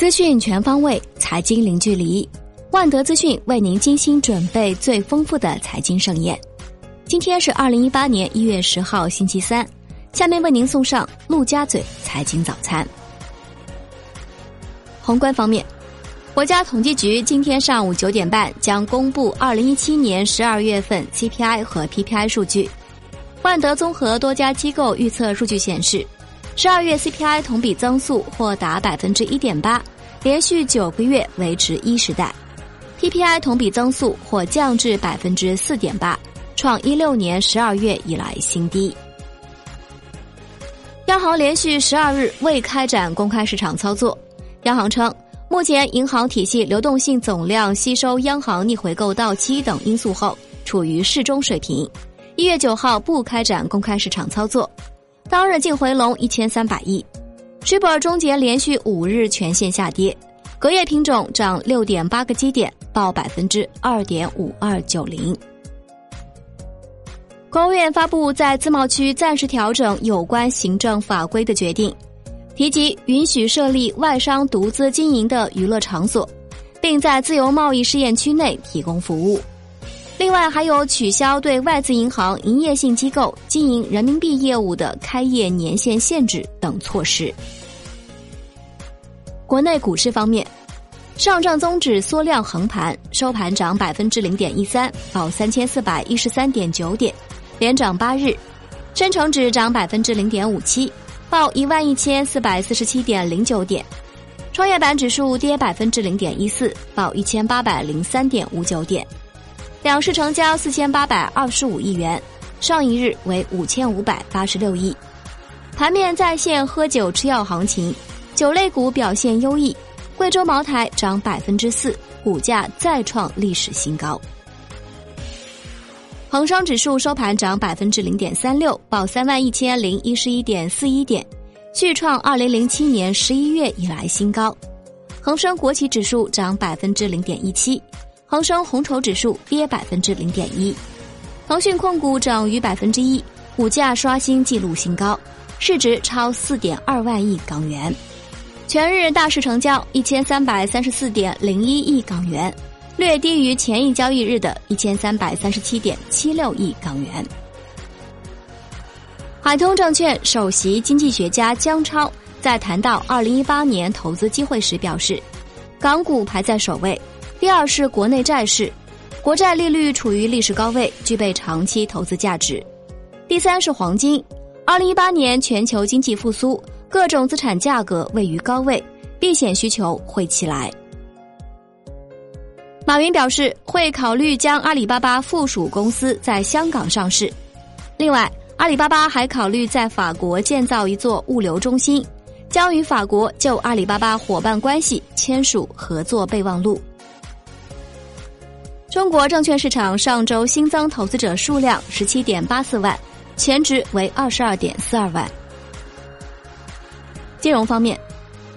资讯全方位，财经零距离。万德资讯为您精心准备最丰富的财经盛宴。今天是二零一八年一月十号，星期三。下面为您送上陆家嘴财经早餐。宏观方面，国家统计局今天上午九点半将公布二零一七年十二月份 CPI 和 PPI 数据。万德综合多家机构预测数据显示。十二月 CPI 同比增速或达百分之一点八，连续九个月维持一时代；PPI 同比增速或降至百分之四点八，创一六年十二月以来新低。央行连续十二日未开展公开市场操作。央行称，目前银行体系流动性总量吸收央行逆回购到期等因素后处于适中水平。一月九号不开展公开市场操作。当日净回笼一千三百亿，水本终结连续五日全线下跌，隔夜品种涨六点八个基点，报百分之二点五二九零。国务院发布在自贸区暂时调整有关行政法规的决定，提及允许设立外商独资经营的娱乐场所，并在自由贸易试验区内提供服务。另外，还有取消对外资银行营业性机构经营人民币业务的开业年限限制等措施。国内股市方面，上证综指缩量横盘，收盘涨百分之零点一三，报三千四百一十三点九点，连涨八日；深成指涨百分之零点五七，报一万一千四百四十七点零九点；创业板指数跌百分之零点一四，报一千八百零三点五九点。两市成交四千八百二十五亿元，上一日为五千五百八十六亿。盘面再现喝酒吃药行情，酒类股表现优异，贵州茅台涨百分之四，股价再创历史新高。恒生指数收盘涨百分之零点三六，报三万一千零一十一点四一点，续创二零零七年十一月以来新高。恒生国企指数涨百分之零点一七。恒生红筹指数跌百分之零点一，腾讯控股涨逾百分之一，股价刷新纪录新高，市值超四点二万亿港元，全日大市成交一千三百三十四点零一亿港元，略低于前一交易日的一千三百三十七点七六亿港元。海通证券首席经济学家姜超在谈到二零一八年投资机会时表示，港股排在首位。第二是国内债市，国债利率处于历史高位，具备长期投资价值。第三是黄金，二零一八年全球经济复苏，各种资产价格位于高位，避险需求会起来。马云表示会考虑将阿里巴巴附属公司在香港上市。另外，阿里巴巴还考虑在法国建造一座物流中心，将与法国就阿里巴巴伙伴关系签署合作备忘录。中国证券市场上周新增投资者数量十七点八四万，前值为二十二点四二万。金融方面，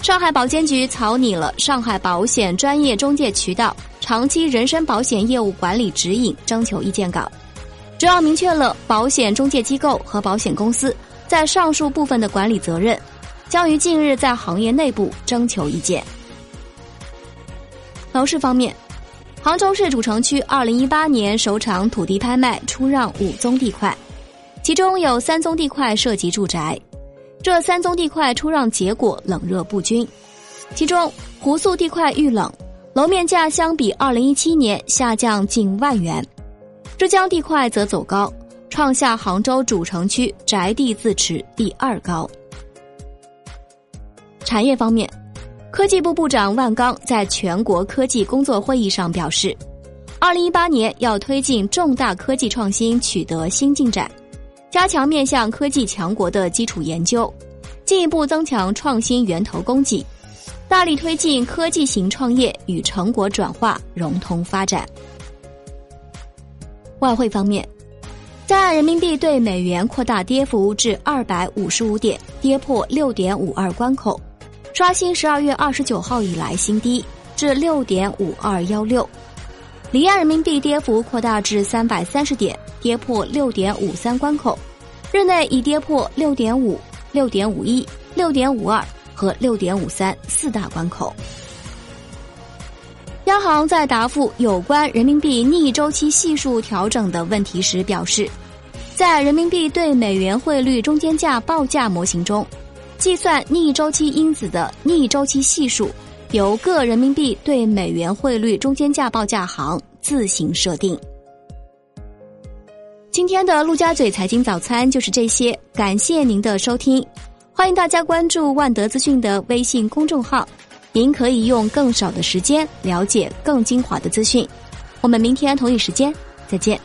上海保监局草拟了《上海保险专业中介渠道长期人身保险业务管理指引》征求意见稿，主要明确了保险中介机构和保险公司在上述部分的管理责任，将于近日在行业内部征求意见。楼市方面。杭州市主城区二零一八年首场土地拍卖出让五宗地块，其中有三宗地块涉及住宅。这三宗地块出让结果冷热不均，其中湖宿地块遇冷，楼面价相比二零一七年下降近万元；浙江地块则走高，创下杭州主城区宅地自持第二高。产业方面。科技部部长万钢在全国科技工作会议上表示，二零一八年要推进重大科技创新取得新进展，加强面向科技强国的基础研究，进一步增强创新源头供给，大力推进科技型创业与成果转化融通发展。外汇方面，在人民币对美元扩大跌幅至二百五十五点，跌破六点五二关口。刷新十二月二十九号以来新低至六点五二幺六，离岸人民币跌幅扩大至三百三十点，跌破六点五三关口，日内已跌破六点五、六点五一、六点五二和。六点五三四大关口。央行在答复有关人民币逆周期系数调整的问题时表示，在人民币对美元汇率中间价报价模型中，计算逆周期因子的逆周期系数由各人民币对美元汇率中间价报价行自行设定。今天的陆家嘴财经早餐就是这些，感谢您的收听，欢迎大家关注万德资讯的微信公众号。您可以用更少的时间了解更精华的资讯。我们明天同一时间再见。